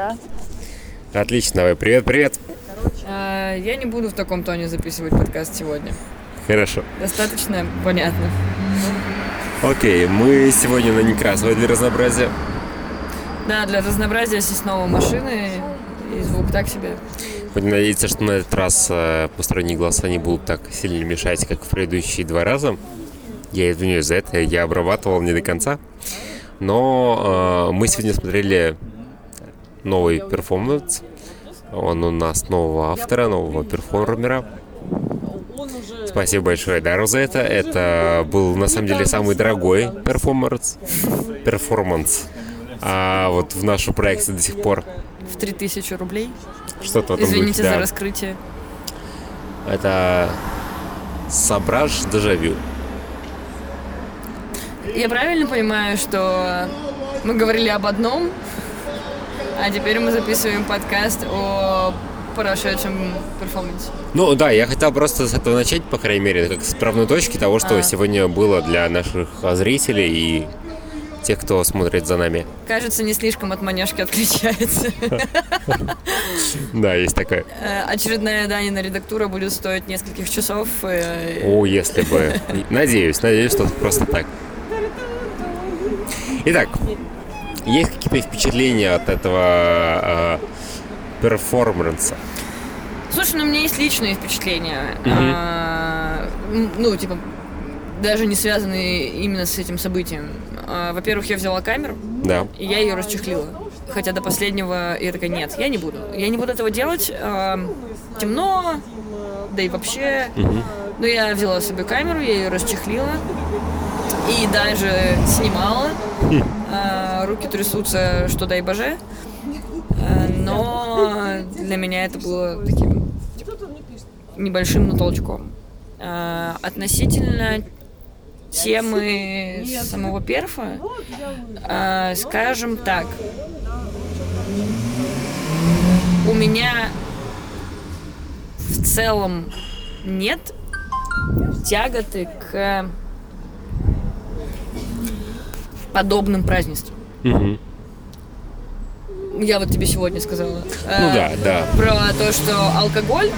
да? Отлично, давай, привет, привет. А, я не буду в таком тоне записывать подкаст сегодня. Хорошо. Достаточно понятно. Окей, мы сегодня на Некрасовой для разнообразия. Да, для разнообразия снова машины и звук так себе. Будем надеяться, что на этот раз э, посторонние голоса не будут так сильно мешать, как в предыдущие два раза. Я извиняюсь за это, я обрабатывал не до конца. Но э, мы сегодня смотрели новый перформанс. Он у нас нового автора, нового перформера. Спасибо большое Дару за это. Это был на самом деле самый дорогой перформанс. Перформанс. А вот в нашу проекте до сих пор В 3000 рублей. что-то Извините духе, за да. раскрытие. Это Сабраж Дежавю. Я правильно понимаю, что мы говорили об одном, а теперь мы записываем подкаст о прошедшем перформансе. Ну да, я хотел просто с этого начать, по крайней мере, как с правной точки того, что А. сегодня было для наших зрителей и тех, кто смотрит за нами. Кажется, не слишком от манежки отличается. Да, есть такое. Э, Очередная Данина редактура будет стоить нескольких часов. э, О, если бы. Надеюсь, надеюсь, что просто так. Итак, есть какие-то впечатления от этого э, перформанса? Слушай, ну у меня есть личные впечатления. Мгм. А, ну, типа, даже не связанные именно с этим событием. А, Во-первых, я взяла камеру, Да. и я ее расчехлила. Хотя до последнего я такая, нет, я не буду. Я не буду этого делать. а, темно, да и вообще. Но я взяла себе камеру, я ее расчехлила. И даже снимала. Руки трясутся, что дай боже. А, но для меня это было таким небольшим, но толчком. А, относительно темы самого перфа, а, скажем так, у меня в целом нет тяготы к подобным празднествам. Мгм. Я вот тебе сегодня сказала. Ну Э, да, да. Про то, что алкоголь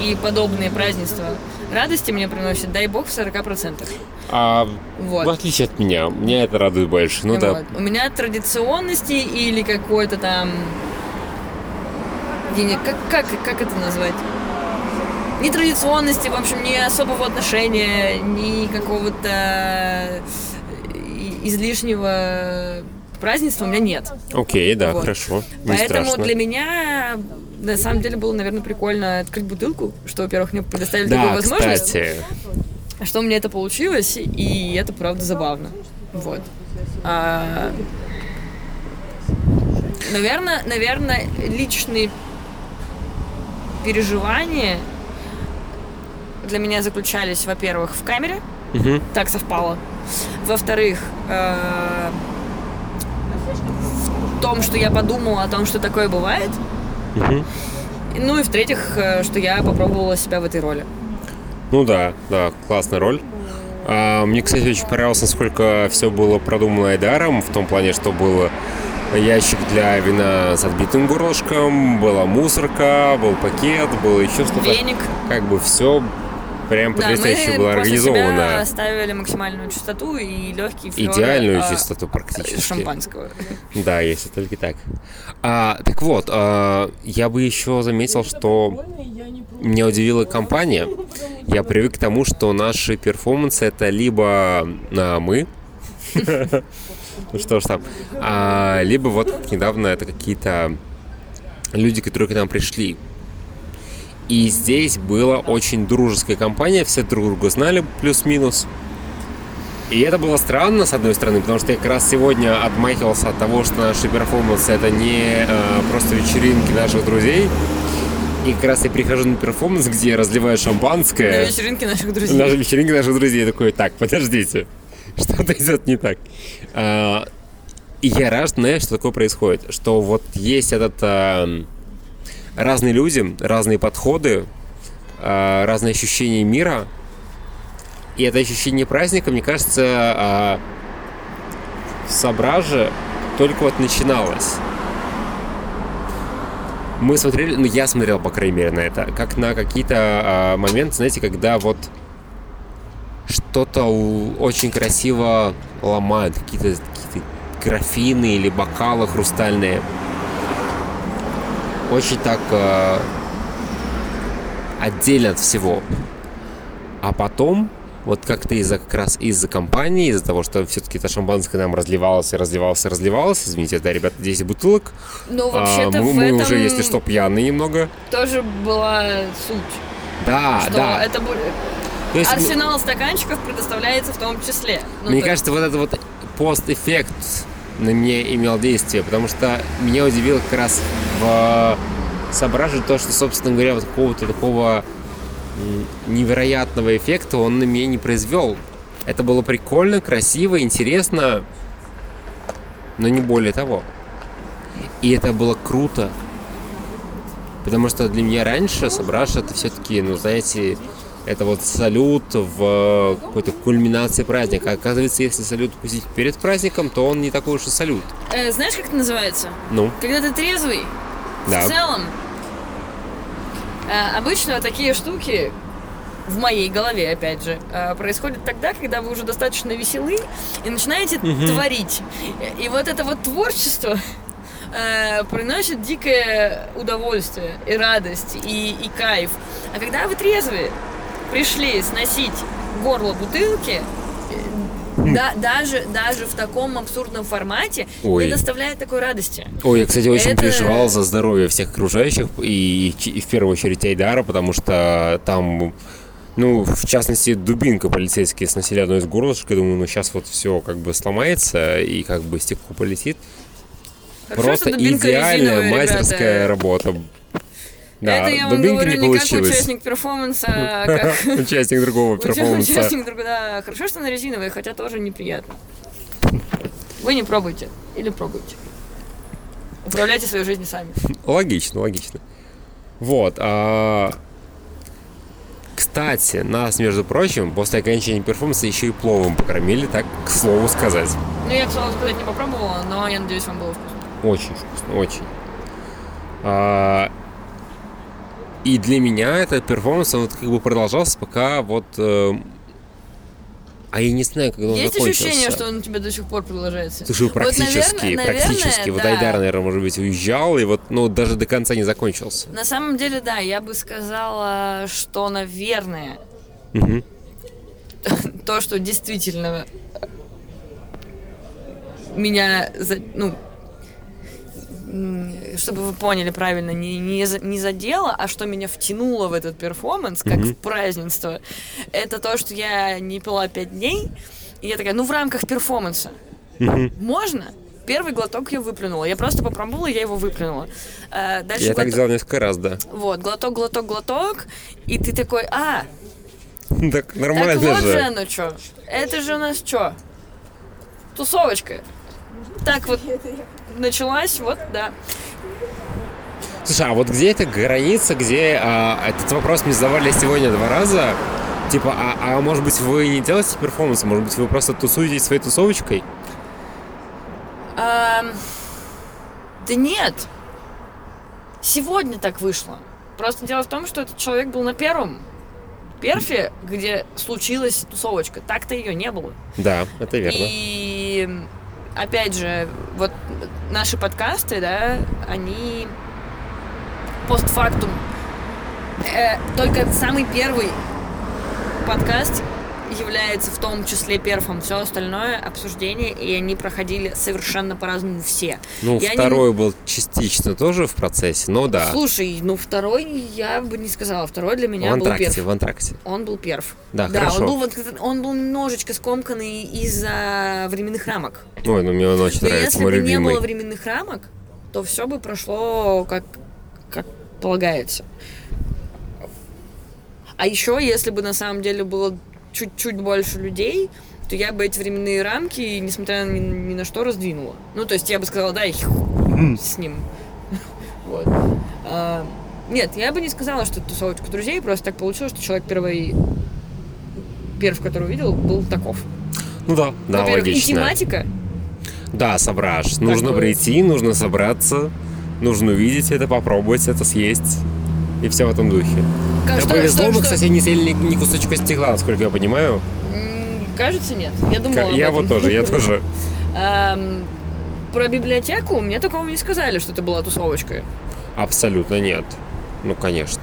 и подобные празднества радости мне приносят, дай бог, в 40%. А Вот. в отличие от меня, меня это радует больше. Ну да. Вот. У меня традиционности или какой-то там... не- Как, как, как это назвать? Ни традиционности, в общем, ни особого отношения, ни какого-то и- излишнего празднества у меня нет. Окей, да, Вот. хорошо. Не Поэтому страшно. для меня на самом деле было, наверное, прикольно открыть бутылку, что, во-первых, мне предоставили Да, такую возможность, кстати. что у меня это получилось, и это правда забавно. Вот. А, наверное, наверное, личные переживания для меня заключались, во-первых, в камере, Мгм. так совпало. Во-вторых, э, том, что я подумала о том, что такое бывает. Мгм. Ну и в-третьих, э, что я попробовала себя в этой роли. Ну да, да, классная роль. А, мне, кстати, очень понравилось, насколько все было продумано Айдаром, в том плане, что был ящик для вина с отбитым горлышком, была мусорка, был пакет, было еще что-то. Веник. Как бы все прям Да, мы потрясающе было после себя организовано. оставили максимальную чистоту и легкий флёр, Идеальную а, чистоту практически. шампанского. Да, если только так. А, так вот, а, я бы еще заметил, что меня удивила компания. Я привык к тому, что наши перформансы это либо а, мы, ну что ж там, а, либо вот как недавно это какие-то люди, которые к нам пришли. И здесь была очень дружеская компания, все друг друга знали плюс-минус. И это было странно, с одной стороны, потому что я как раз сегодня отмахивался от того, что наши перформансы это не э, просто вечеринки наших друзей. И как раз я прихожу на перформанс, где я разливаю На шампанское. вечеринке наших друзей. На вечеринке наших друзей. Я такой, так, подождите, что-то идет не так. А, и я рад, знаешь, что такое происходит. Что вот есть этот... а, разные люди, разные подходы, а, разные ощущения мира. И это ощущение праздника, мне кажется, а, в только вот начиналось. мы смотрели, ну я смотрел, по крайней мере, на это, как на какие-то а, моменты, знаете, когда вот что-то очень красиво ломают, какие-то какие графины или бокалы хрустальные. Очень так а, отдельно от всего. А потом вот как-то из-за как раз из-за компании, из-за того, что все-таки это шампанское нам разливалось и разливалось и разливалось, извините, да, ребята, 10 бутылок. Ну, вообще-то а, мы, мы уже, если что, пьяные немного. тоже была суть. Да, что да. это. То есть, Арсенал стаканчиков предоставляется в том числе. Ну, мне то кажется, вот этот вот пост-эффект на меня имел действие, потому что меня удивило как раз в Сображе то, что, собственно говоря, вот какого-то такого невероятного эффекта он на меня не произвел. Это было прикольно, красиво, интересно, но не более того. И это было круто. Потому что для меня раньше Сображ это все-таки, ну, знаете, это вот салют в какой-то кульминации праздника. Оказывается, если салют пустить перед праздником, то он не такой уж и салют. Э, знаешь, как это называется? Ну, Когда ты трезвый, Да. в целом, э, обычно такие штуки в моей голове, опять же, э, происходят тогда, когда вы уже достаточно веселы и начинаете творить. И вот это вот творчество э, приносит дикое удовольствие и радость и, и кайф. А когда вы трезвые пришли сносить горло бутылки, да, даже, даже в таком абсурдном формате Ой. не доставляет такой радости. Ой, я, кстати, очень Это- переживал за здоровье всех окружающих и, и в первую очередь Айдара, потому что там, ну, в частности, дубинка полицейские сносили одно из горлышек, и думаю, ну, сейчас вот все как бы сломается и как бы стекло полетит. Хорошо, Просто идеальная резиновая, мастерская ребята. работа. Да, Это я вам говорю не не как участник перформанса, а как Участник другого перформанса. участник другого. Да, хорошо, что она резиновая, хотя тоже неприятно. Вы не пробуйте. Или пробуйте. Управляйте своей жизнью сами. Логично, логично. Вот. а, Кстати, нас, между прочим, после окончания перформанса еще и пловом покормили, так к слову сказать. Ну, я, к слову сказать, не попробовала, но я надеюсь, вам было вкусно. Очень вкусно, очень. А, И для меня этот перформанс, он вот как бы продолжался, пока вот... э, А я не знаю, когда он Есть закончился. ощущение, что он у тебя до сих пор продолжается? Слушай, Вот, практически, наверное- практически. наверное, вот да. Айдар, наверное, может быть, уезжал, и вот, ну, даже до конца не закончился. На самом деле, да, я бы сказала, что, наверное, Мгм. то, что действительно меня, ну, чтобы вы поняли правильно, не, не, за- не задело, а что меня втянуло в этот перформанс, как в празднество, это то, что я не пила пять дней, и я такая, ну, в рамках перформанса можно? Первый глоток я выплюнула. Я просто попробовала, я его выплюнула. А, дальше Я так глоток- делал несколько раз, да. Вот, глоток, глоток, глоток, и ты такой, а, Так так нормально вот же же. оно что. Это же у нас что? Тусовочка. Так вот началась, вот, да. Слушай, а вот где эта граница, где а, этот вопрос мне задавали сегодня два раза? Типа, а, а может быть вы не делаете перформанс, может быть вы просто тусуетесь своей тусовочкой? Ам, да нет. Сегодня так вышло. Просто дело в том, что этот человек был на первом перфе, где случилась тусовочка. Так-то ее не было. Да, это верно. И опять же, вот наши подкасты, да, они постфактум. Э, только самый первый подкаст является в том числе перфом. Все остальное обсуждение, и они проходили совершенно по-разному все. Ну, Я не- второй был частично тоже в процессе, но да. Слушай, ну второй я бы не сказала. Второй для в меня был антракте, перф. в антракте. Он был перф. Да, да хорошо. он был, вот, он был немножечко скомканный из-за временных рамок. Ой, ну мне он очень Но нравится, если мой бы не было временных рамок, то все бы прошло как, как полагается. А еще, если бы на самом деле было чуть-чуть больше людей, то я бы эти временные рамки, несмотря ни, ни на что, раздвинула. Ну, то есть я бы сказала, да, их с ним. Вот. А, Нет, я бы не сказала, что это тусовочка друзей, просто так получилось, что человек первый, первый, которого видел, был таков. Ну да, да, Во-первых, и логично. тематика, Да, сображ. Нужно бы- прийти, нужно собраться, нужно увидеть это, попробовать это, съесть. И все в этом духе. Как- Да что- повезло, что- мы, что- кстати, не съели ни, ни кусочка стекла, насколько я понимаю. Кажется, нет. Я думала Я вот тоже, я тоже. Про библиотеку мне такого не сказали, что это была тусовочка. Абсолютно нет. Ну, конечно.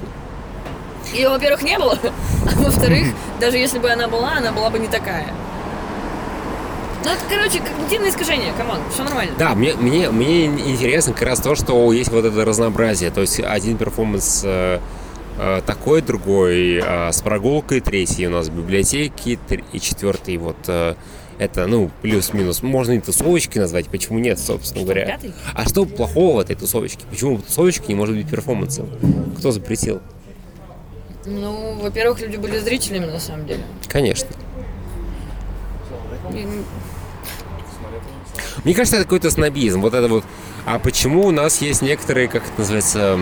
Ее, во-первых, не было, а во-вторых, даже если бы она была, она была бы не такая. Ну, это, короче, когнитивное искажение, come on, все нормально. Да, мне, мне, мне интересно как раз то, что есть вот это разнообразие. То есть один перформанс э, такой, другой э, с прогулкой, третий у нас в библиотеке, и четвертый вот э, это, ну, плюс-минус. Можно и тусовочкой назвать, почему нет, собственно говоря. пятый? А что плохого в этой тусовочке? Почему тусовочка не может быть перформансом? Кто запретил? Ну, во-первых, люди были зрителями, на самом деле. Конечно. И, Мне кажется, это какой-то снобизм. Вот это вот. А почему у нас есть некоторые, как это называется,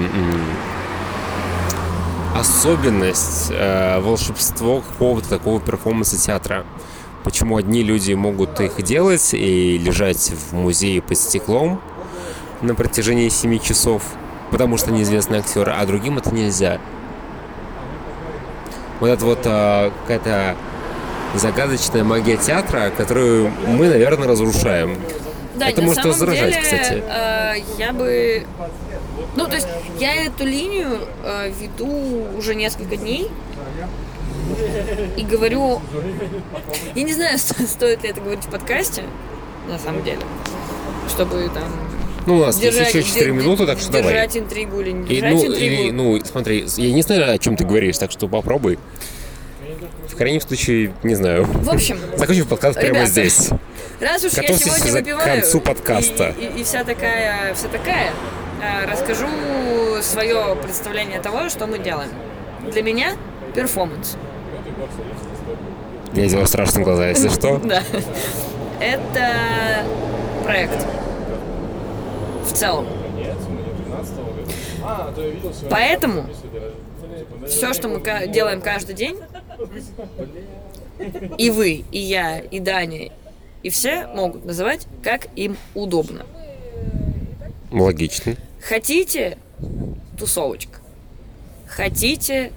особенность, э, волшебство какого-то такого перформанса театра? Почему одни люди могут их делать и лежать в музее под стеклом на протяжении 7 часов, потому что они известные актеры, а другим это нельзя? Вот это вот э, какая-то загадочная магия театра, которую мы, наверное, разрушаем. Да, Это на может самом возражать, деле, кстати. э, я бы... Ну, то есть, я эту линию э, веду уже несколько дней. И говорю... Я не знаю, сто- стоит ли это говорить в подкасте, на самом деле. Чтобы там... Ну, у нас держать- есть еще 4 де- минуты, так что давай. Держать интригу или не И, держать ну, интригу. или, ну, смотри, я не знаю, о чем ты говоришь, так что попробуй. В крайнем случае, не знаю. В общем, Закончим подкаст прямо Ребята, здесь. Раз уж я Готовьтесь сегодня за- к выпиваю концу подкаста. И, и- и вся такая, вся такая, э, расскажу свое представление того, что мы делаем. Для меня перформанс. Я сделал страшные глаза, если что. Да. Это проект. В целом. Поэтому все, что мы делаем каждый день, и вы, и я, и Даня, и все могут называть, как им удобно. Логично. Хотите тусовочка? Хотите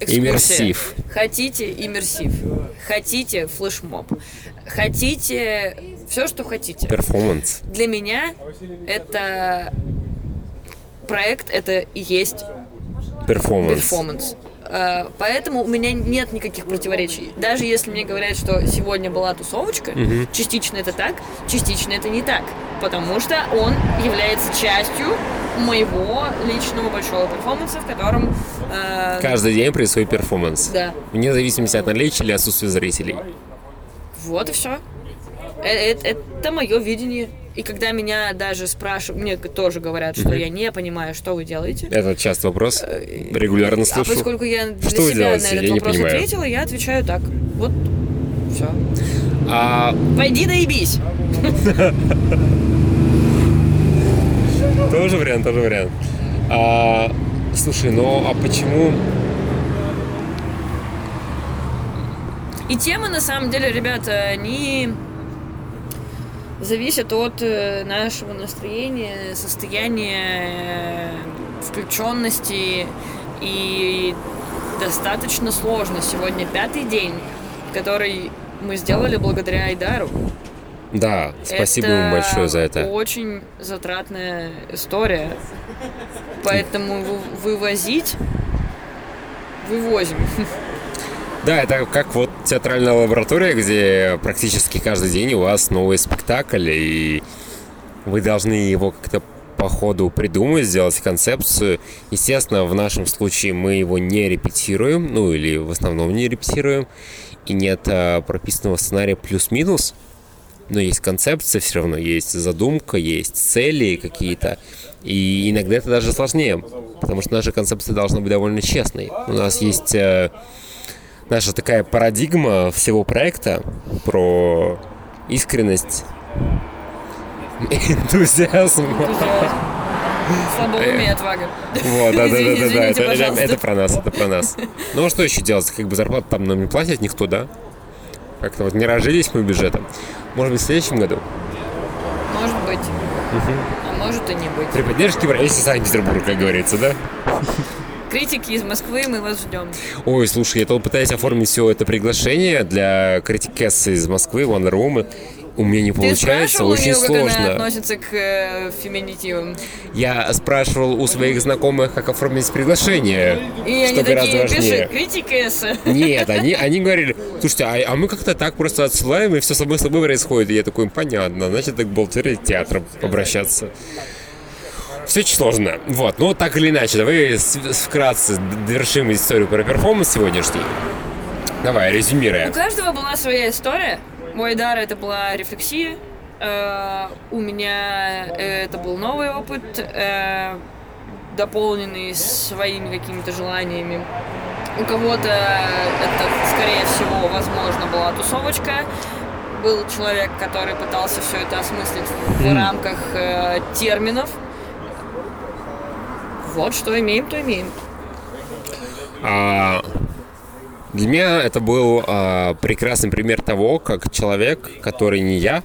экскурсия? Иммерсив. Хотите иммерсив? Хотите флешмоб? Хотите все, что хотите? Перформанс. Для меня это проект, это и есть Перформанс. перформанс. Э, Поэтому у меня нет никаких противоречий. Даже если мне говорят, что сегодня была тусовочка, частично это так, частично это не так. Потому что он является частью моего личного большого перформанса, в котором... э, Каждый день происходит перформанс. Да. Вне зависимости от наличия или отсутствия зрителей. Вот и все. Это мое видение. И когда меня даже спрашивают, мне тоже говорят, что я не понимаю, что вы делаете. Это часто вопрос. Регулярно А слышу. поскольку я для Что себя на этот Я вопрос ответила, я отвечаю так. Вот, все. А Пойди наебись. Тоже вариант, тоже вариант. А, слушай, ну а почему... И темы, на самом деле, ребята, они зависят от э, нашего настроения, состояния, э, включенности. И достаточно сложно. Сегодня пятый день, который мы сделали благодаря Айдару. Да, спасибо ему большое за это. очень затратная история. Поэтому вы- вывозить вывозим. Да, это как вот театральная лаборатория, где практически каждый день у вас новый спектакль, и вы должны его как-то по ходу придумать, сделать концепцию. Естественно, в нашем случае мы его не репетируем, ну или в основном не репетируем, и нет а, прописанного сценария плюс-минус, но есть концепция все равно, есть задумка, есть цели какие-то, и иногда это даже сложнее, потому что наша концепция должна быть довольно честной. У нас есть э, наша такая парадигма всего проекта про искренность, энтузиазм. Слабоумие отвага. Вот, да, да, да, да, это, это, это про нас, это про нас. Ну а что еще делать? Как бы зарплату там нам не платят никто, да? Как-то вот не разжились мы бюджетом. Может быть, в следующем году? Может быть. А может и не быть. При поддержке правительства Санкт-Петербурга, как говорится, да? Критики из Москвы, мы вас ждем. Ой, слушай, я тут пытаюсь оформить все это приглашение для критикессы из Москвы, One Room. У меня не Ты получается, очень нее, как она сложно. относится к э, феминитивам? Я спрашивал у своих знакомых, как оформить приглашение, И они что гораздо такие, важнее. пиши, критикеса. Нет, они, они говорили, слушайте, а, а мы как-то так просто отсылаем, и все само собой происходит. И я такой, понятно, значит, так к бухгалтерии театра обращаться. Все очень сложно. Вот, ну так или иначе, давай вкратце довершим историю про перформанс сегодняшний. Давай, У резюмируя. каждого была своя история. Мой дар это была рефлексия. Э, у меня э, это был новый опыт, э, дополненный своими какими-то желаниями. У кого-то это, скорее всего, возможно, была тусовочка. Был человек, который пытался все это осмыслить в рамках э, терминов. Вот что имеем, то имеем. А, для меня это был а, прекрасный пример того, как человек, который не я,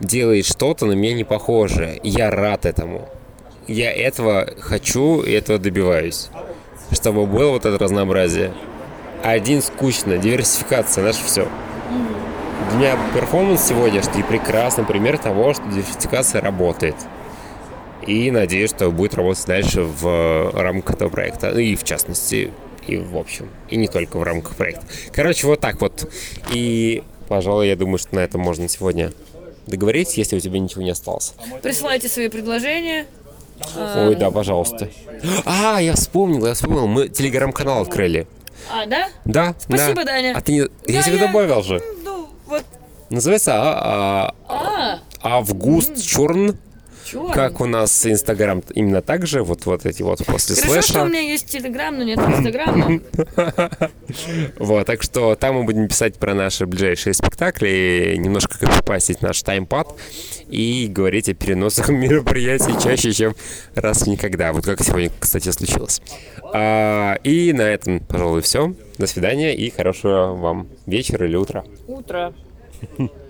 делает что-то на меня не похожее. И я рад этому. Я этого хочу и этого добиваюсь. Чтобы было вот это разнообразие. Один скучно, диверсификация, наше все. Для меня перформанс сегодняшний прекрасный пример того, что диверсификация работает. И надеюсь, что будет работать дальше в рамках этого проекта. И в частности, и в общем. И не только в рамках проекта. Короче, вот так вот. И, пожалуй, я думаю, что на этом можно сегодня договориться, если у тебя ничего не осталось. Присылайте свои предложения. Ой, да, пожалуйста. А, я вспомнил, я вспомнил. Мы телеграм-канал открыли. А, да? Да? Спасибо, да. Даня. А ты не... Я Да, тебе я- добавил же. Ну, вот. Называется а, А, а, Август Черн. Чё? Как у нас Инстаграм именно так же, вот, вот эти вот после Хорошо, что у слэша. меня есть Телеграм, но нет Инстаграма. Вот, так что там мы будем писать про наши ближайшие спектакли, немножко копипастить наш таймпад и говорить о переносах мероприятий чаще, чем раз в никогда. Вот как сегодня, кстати, случилось. А, и на этом, пожалуй, все. До свидания и хорошего вам вечера или утра. Утро.